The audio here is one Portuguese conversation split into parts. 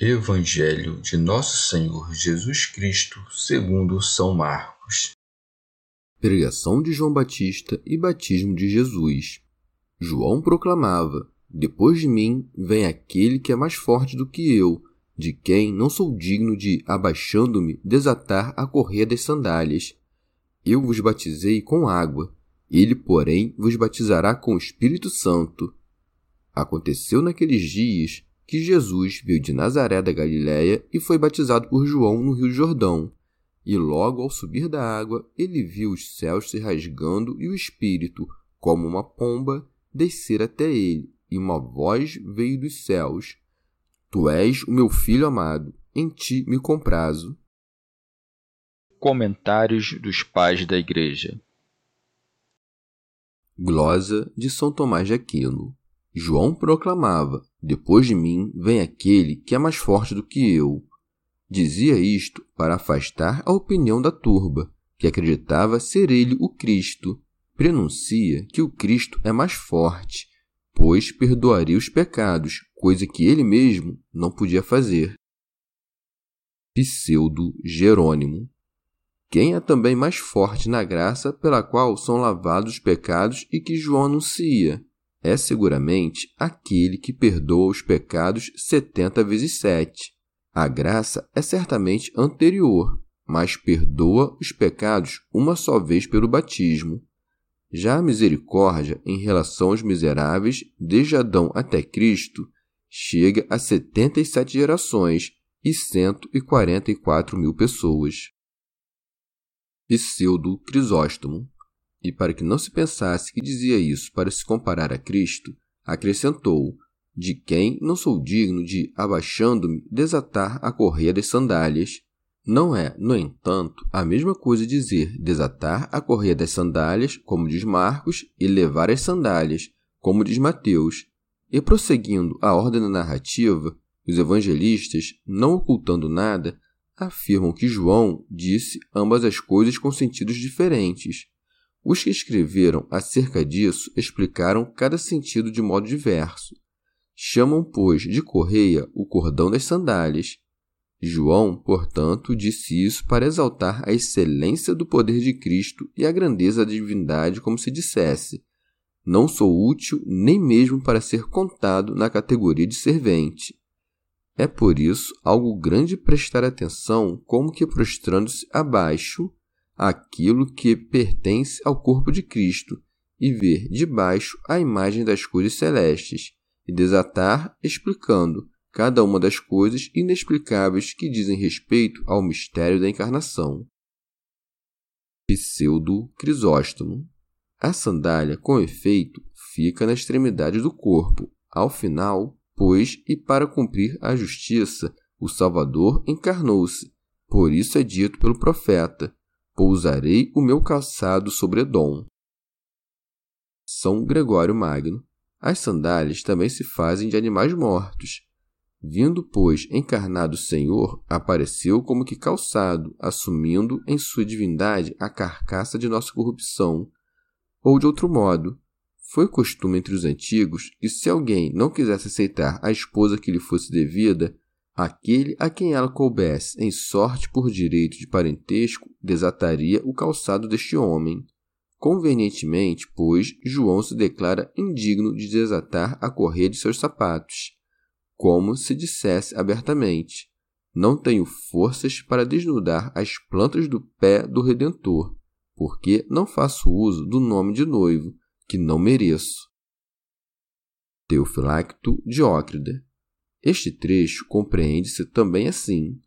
Evangelho de Nosso Senhor Jesus Cristo, segundo São Marcos. Pregação de João Batista e batismo de Jesus. João proclamava: Depois de mim vem aquele que é mais forte do que eu, de quem não sou digno de, abaixando-me, desatar a correia das sandálias. Eu vos batizei com água, ele, porém, vos batizará com o Espírito Santo. Aconteceu naqueles dias que Jesus veio de Nazaré da Galiléia e foi batizado por João no Rio Jordão. E logo ao subir da água, ele viu os céus se rasgando e o Espírito, como uma pomba, descer até ele, e uma voz veio dos céus: Tu és o meu filho amado, em ti me comprazo. Comentários dos Pais da Igreja Glosa de São Tomás de Aquino João proclamava: Depois de mim vem aquele que é mais forte do que eu. Dizia isto para afastar a opinião da turba, que acreditava ser ele o Cristo. Prenuncia que o Cristo é mais forte, pois perdoaria os pecados, coisa que ele mesmo não podia fazer. Pseudo Jerônimo quem é também mais forte na graça pela qual são lavados os pecados e que João anuncia? É seguramente aquele que perdoa os pecados setenta vezes sete. A graça é certamente anterior, mas perdoa os pecados uma só vez pelo batismo. Já a misericórdia em relação aos miseráveis, desde Adão até Cristo, chega a setenta e sete gerações e cento e quarenta e quatro mil pessoas. Pseudo Crisóstomo e para que não se pensasse que dizia isso para se comparar a Cristo, acrescentou: De quem não sou digno de, abaixando-me, desatar a correia das sandálias. Não é, no entanto, a mesma coisa dizer desatar a correia das sandálias, como diz Marcos, e levar as sandálias, como diz Mateus. E prosseguindo a ordem da narrativa, os evangelistas, não ocultando nada, afirmam que João disse ambas as coisas com sentidos diferentes. Os que escreveram acerca disso explicaram cada sentido de modo diverso. Chamam, pois, de correia o cordão das sandálias. João, portanto, disse isso para exaltar a excelência do poder de Cristo e a grandeza da divindade, como se dissesse: Não sou útil nem mesmo para ser contado na categoria de servente. É por isso algo grande prestar atenção como que prostrando-se abaixo aquilo que pertence ao corpo de Cristo e ver debaixo a imagem das coisas celestes e desatar explicando cada uma das coisas inexplicáveis que dizem respeito ao mistério da encarnação. Pseudo Crisóstomo. A sandália, com efeito, fica na extremidade do corpo, ao final, pois, e para cumprir a justiça, o Salvador encarnou-se. Por isso é dito pelo profeta: Pousarei o meu calçado sobre Edom. São Gregório Magno. As sandálias também se fazem de animais mortos. Vindo, pois, encarnado o Senhor, apareceu como que calçado, assumindo em sua divindade a carcaça de nossa corrupção. Ou de outro modo, foi costume entre os antigos que, se alguém não quisesse aceitar a esposa que lhe fosse devida, Aquele a quem ela coubesse em sorte por direito de parentesco desataria o calçado deste homem. Convenientemente, pois, João se declara indigno de desatar a correia de seus sapatos, como se dissesse abertamente: não tenho forças para desnudar as plantas do pé do Redentor, porque não faço uso do nome de noivo, que não mereço. Teofilacto Diócrida. Este trecho compreende-se também assim.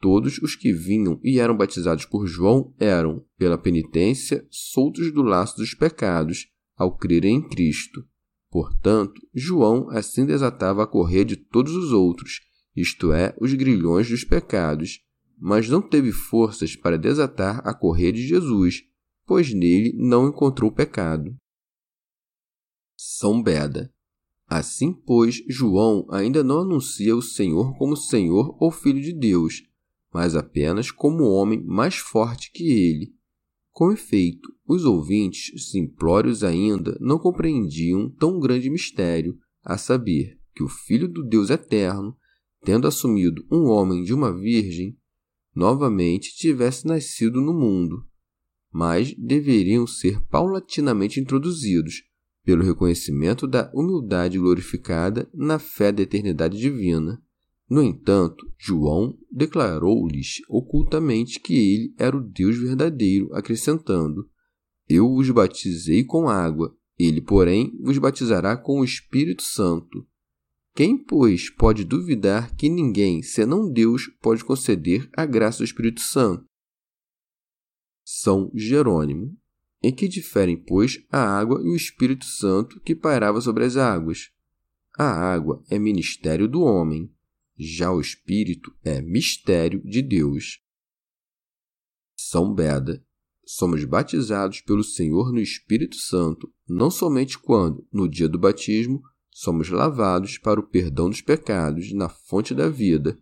Todos os que vinham e eram batizados por João eram, pela penitência, soltos do laço dos pecados, ao crerem em Cristo. Portanto, João assim desatava a correr de todos os outros, isto é, os grilhões dos pecados, mas não teve forças para desatar a correr de Jesus, pois nele não encontrou pecado. São Beda. Assim, pois, João ainda não anuncia o Senhor como Senhor ou Filho de Deus, mas apenas como homem mais forte que ele. Com efeito, os ouvintes, simplórios ainda, não compreendiam tão grande mistério, a saber, que o Filho do Deus Eterno tendo assumido um homem de uma virgem, novamente tivesse nascido no mundo, mas deveriam ser paulatinamente introduzidos pelo reconhecimento da humildade glorificada na fé da eternidade divina. No entanto, João declarou-lhes ocultamente que ele era o Deus verdadeiro, acrescentando: Eu os batizei com água, ele, porém, vos batizará com o Espírito Santo. Quem, pois, pode duvidar que ninguém, senão Deus, pode conceder a graça do Espírito Santo? São Jerônimo. Em que diferem, pois, a água e o Espírito Santo que pairava sobre as águas? A água é ministério do homem, já o Espírito é mistério de Deus. São Beda. Somos batizados pelo Senhor no Espírito Santo, não somente quando, no dia do batismo, somos lavados para o perdão dos pecados na fonte da vida,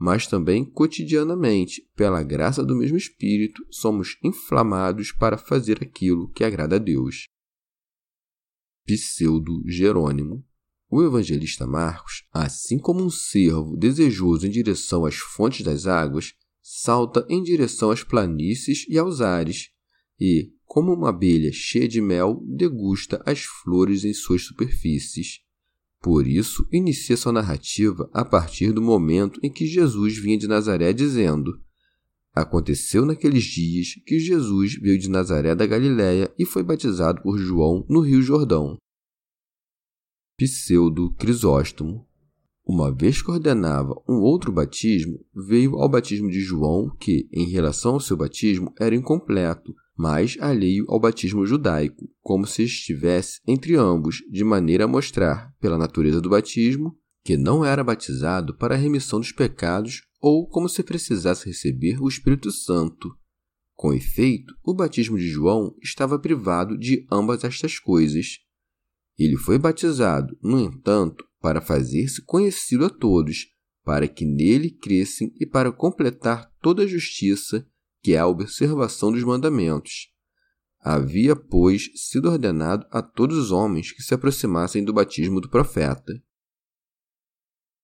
mas também cotidianamente, pela graça do mesmo Espírito, somos inflamados para fazer aquilo que agrada a Deus. Pseudo Jerônimo o evangelista Marcos, assim como um cervo desejoso em direção às fontes das águas, salta em direção às planícies e aos ares, e, como uma abelha cheia de mel, degusta as flores em suas superfícies. Por isso, inicia sua narrativa a partir do momento em que Jesus vinha de Nazaré dizendo: Aconteceu naqueles dias que Jesus veio de Nazaré da Galiléia e foi batizado por João no Rio Jordão. Pseudo Crisóstomo. Uma vez que ordenava um outro batismo, veio ao batismo de João, que, em relação ao seu batismo, era incompleto, mas alheio ao batismo judaico, como se estivesse entre ambos, de maneira a mostrar, pela natureza do batismo, que não era batizado para a remissão dos pecados ou como se precisasse receber o Espírito Santo. Com efeito, o batismo de João estava privado de ambas estas coisas. Ele foi batizado, no entanto, para fazer-se conhecido a todos, para que nele crescem e para completar toda a justiça que é a observação dos mandamentos. Havia, pois, sido ordenado a todos os homens que se aproximassem do batismo do profeta.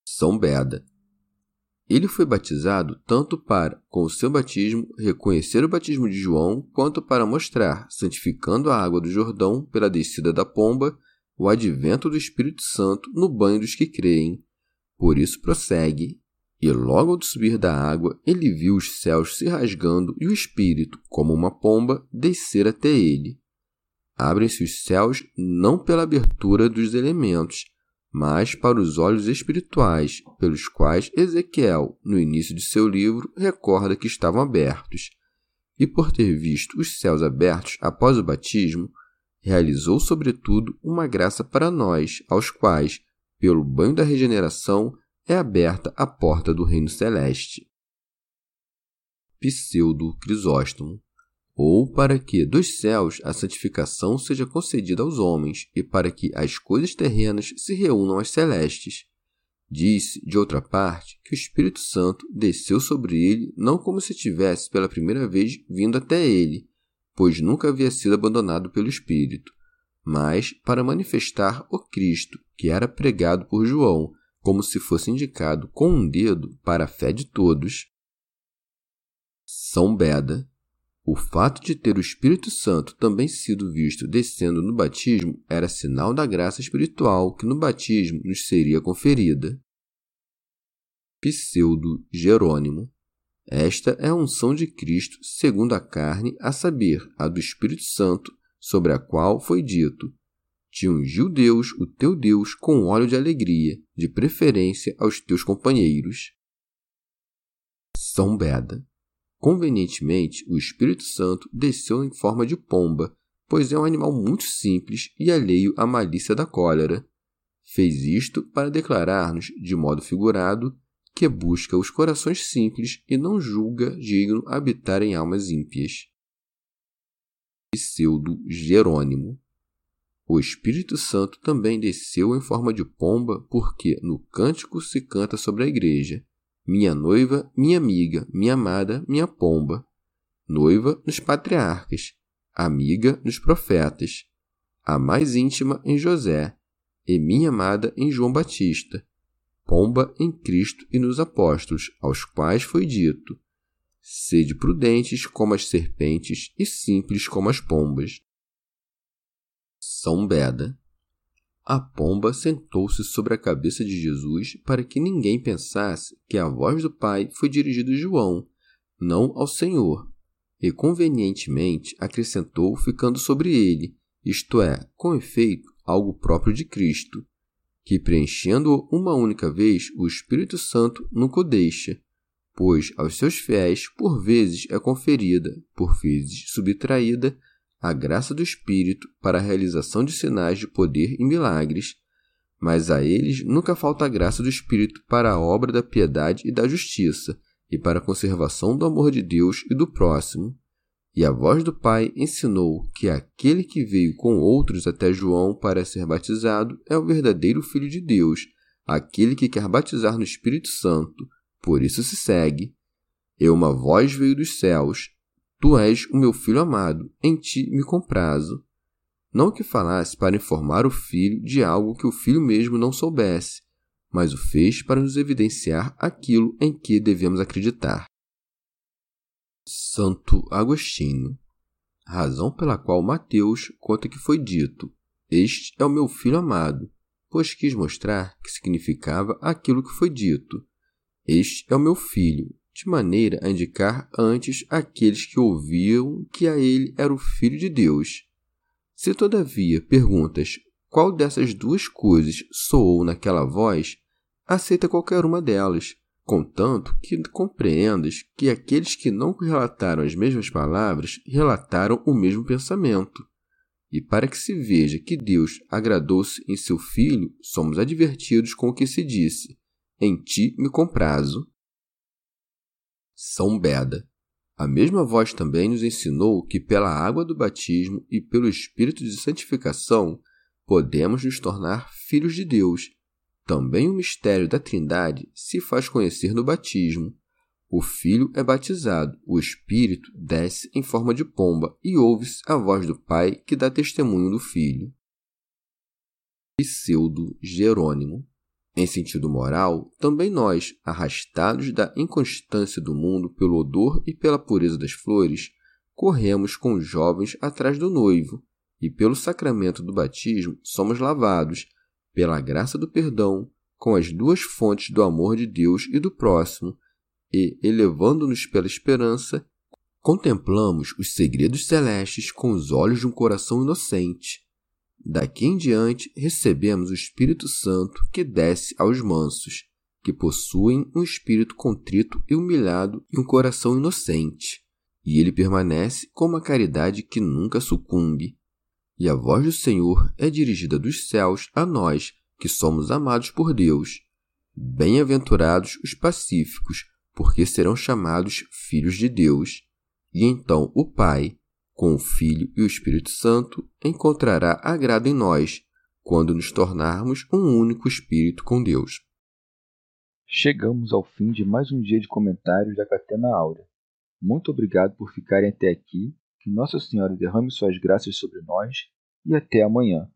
São Beda. Ele foi batizado tanto para, com o seu batismo, reconhecer o batismo de João, quanto para mostrar, santificando a água do Jordão pela descida da pomba, o advento do Espírito Santo no banho dos que creem. Por isso prossegue: e logo ao subir da água, ele viu os céus se rasgando e o Espírito, como uma pomba, descer até ele. Abrem-se os céus não pela abertura dos elementos, mas para os olhos espirituais, pelos quais Ezequiel, no início de seu livro, recorda que estavam abertos. E por ter visto os céus abertos após o batismo, realizou, sobretudo, uma graça para nós, aos quais, pelo banho da regeneração, é aberta a porta do reino celeste. Pseudo Crisóstomo ou para que dos céus a santificação seja concedida aos homens e para que as coisas terrenas se reúnam às celestes. Disse, de outra parte, que o Espírito Santo desceu sobre ele não como se tivesse pela primeira vez vindo até ele, pois nunca havia sido abandonado pelo Espírito, mas para manifestar o Cristo, que era pregado por João, como se fosse indicado com um dedo para a fé de todos. São Beda. O fato de ter o Espírito Santo também sido visto descendo no batismo era sinal da graça espiritual que no batismo nos seria conferida. Pseudo Jerônimo. Esta é a unção de Cristo segundo a carne, a saber, a do Espírito Santo, sobre a qual foi dito: Te ungiu Deus, o teu Deus, com óleo de alegria, de preferência aos teus companheiros. São Beda. Convenientemente, o Espírito Santo desceu em forma de pomba, pois é um animal muito simples e alheio à malícia da cólera. Fez isto para declarar-nos, de modo figurado, que busca os corações simples e não julga digno habitar em almas ímpias. Pseudo Jerônimo. O Espírito Santo também desceu em forma de pomba, porque no cântico se canta sobre a igreja: Minha noiva, minha amiga, minha amada, minha pomba. Noiva nos patriarcas, amiga nos profetas, a mais íntima em José, e minha amada em João Batista pomba em Cristo e nos apóstolos, aos quais foi dito: Sede prudentes como as serpentes e simples como as pombas. São Beda. A pomba sentou-se sobre a cabeça de Jesus para que ninguém pensasse que a voz do Pai foi dirigida a João, não ao Senhor, e convenientemente acrescentou ficando sobre ele, isto é, com efeito, algo próprio de Cristo que preenchendo-o uma única vez, o Espírito Santo nunca o deixa, pois aos seus fiéis por vezes é conferida, por vezes subtraída, a graça do Espírito para a realização de sinais de poder e milagres, mas a eles nunca falta a graça do Espírito para a obra da piedade e da justiça, e para a conservação do amor de Deus e do próximo. E a voz do Pai ensinou que aquele que veio com outros até João para ser batizado é o verdadeiro Filho de Deus, aquele que quer batizar no Espírito Santo. Por isso se segue. E uma voz veio dos céus: Tu és o meu filho amado, em ti me comprazo. Não que falasse para informar o filho de algo que o filho mesmo não soubesse, mas o fez para nos evidenciar aquilo em que devemos acreditar. Santo Agostinho, razão pela qual Mateus conta que foi dito: Este é o meu filho amado, pois quis mostrar que significava aquilo que foi dito. Este é o meu filho, de maneira a indicar antes aqueles que ouviam que a ele era o Filho de Deus. Se todavia perguntas qual dessas duas coisas soou naquela voz, aceita qualquer uma delas contanto que compreendas que aqueles que não relataram as mesmas palavras relataram o mesmo pensamento. E para que se veja que Deus agradou-se em seu Filho, somos advertidos com o que se disse: Em ti me comprazo. São Beda. A mesma voz também nos ensinou que, pela água do batismo e pelo Espírito de santificação, podemos nos tornar filhos de Deus também o mistério da Trindade se faz conhecer no batismo. O Filho é batizado, o Espírito desce em forma de pomba e ouve-se a voz do Pai que dá testemunho do Filho. Pseudo Jerônimo. Em sentido moral, também nós, arrastados da inconstância do mundo pelo odor e pela pureza das flores, corremos com os jovens atrás do noivo, e pelo sacramento do batismo somos lavados, pela graça do perdão, com as duas fontes do amor de Deus e do próximo, e, elevando-nos pela esperança, contemplamos os segredos celestes com os olhos de um coração inocente. Daqui em diante recebemos o Espírito Santo que desce aos mansos, que possuem um espírito contrito e humilhado e um coração inocente, e ele permanece com uma caridade que nunca sucumbe, e a voz do Senhor é dirigida dos céus a nós, que somos amados por Deus. Bem-aventurados os pacíficos, porque serão chamados filhos de Deus. E então o Pai, com o Filho e o Espírito Santo, encontrará agrado em nós, quando nos tornarmos um único Espírito com Deus. Chegamos ao fim de mais um dia de comentários da Catena Áurea. Muito obrigado por ficarem até aqui que Nossa Senhora derrame suas graças sobre nós e até amanhã.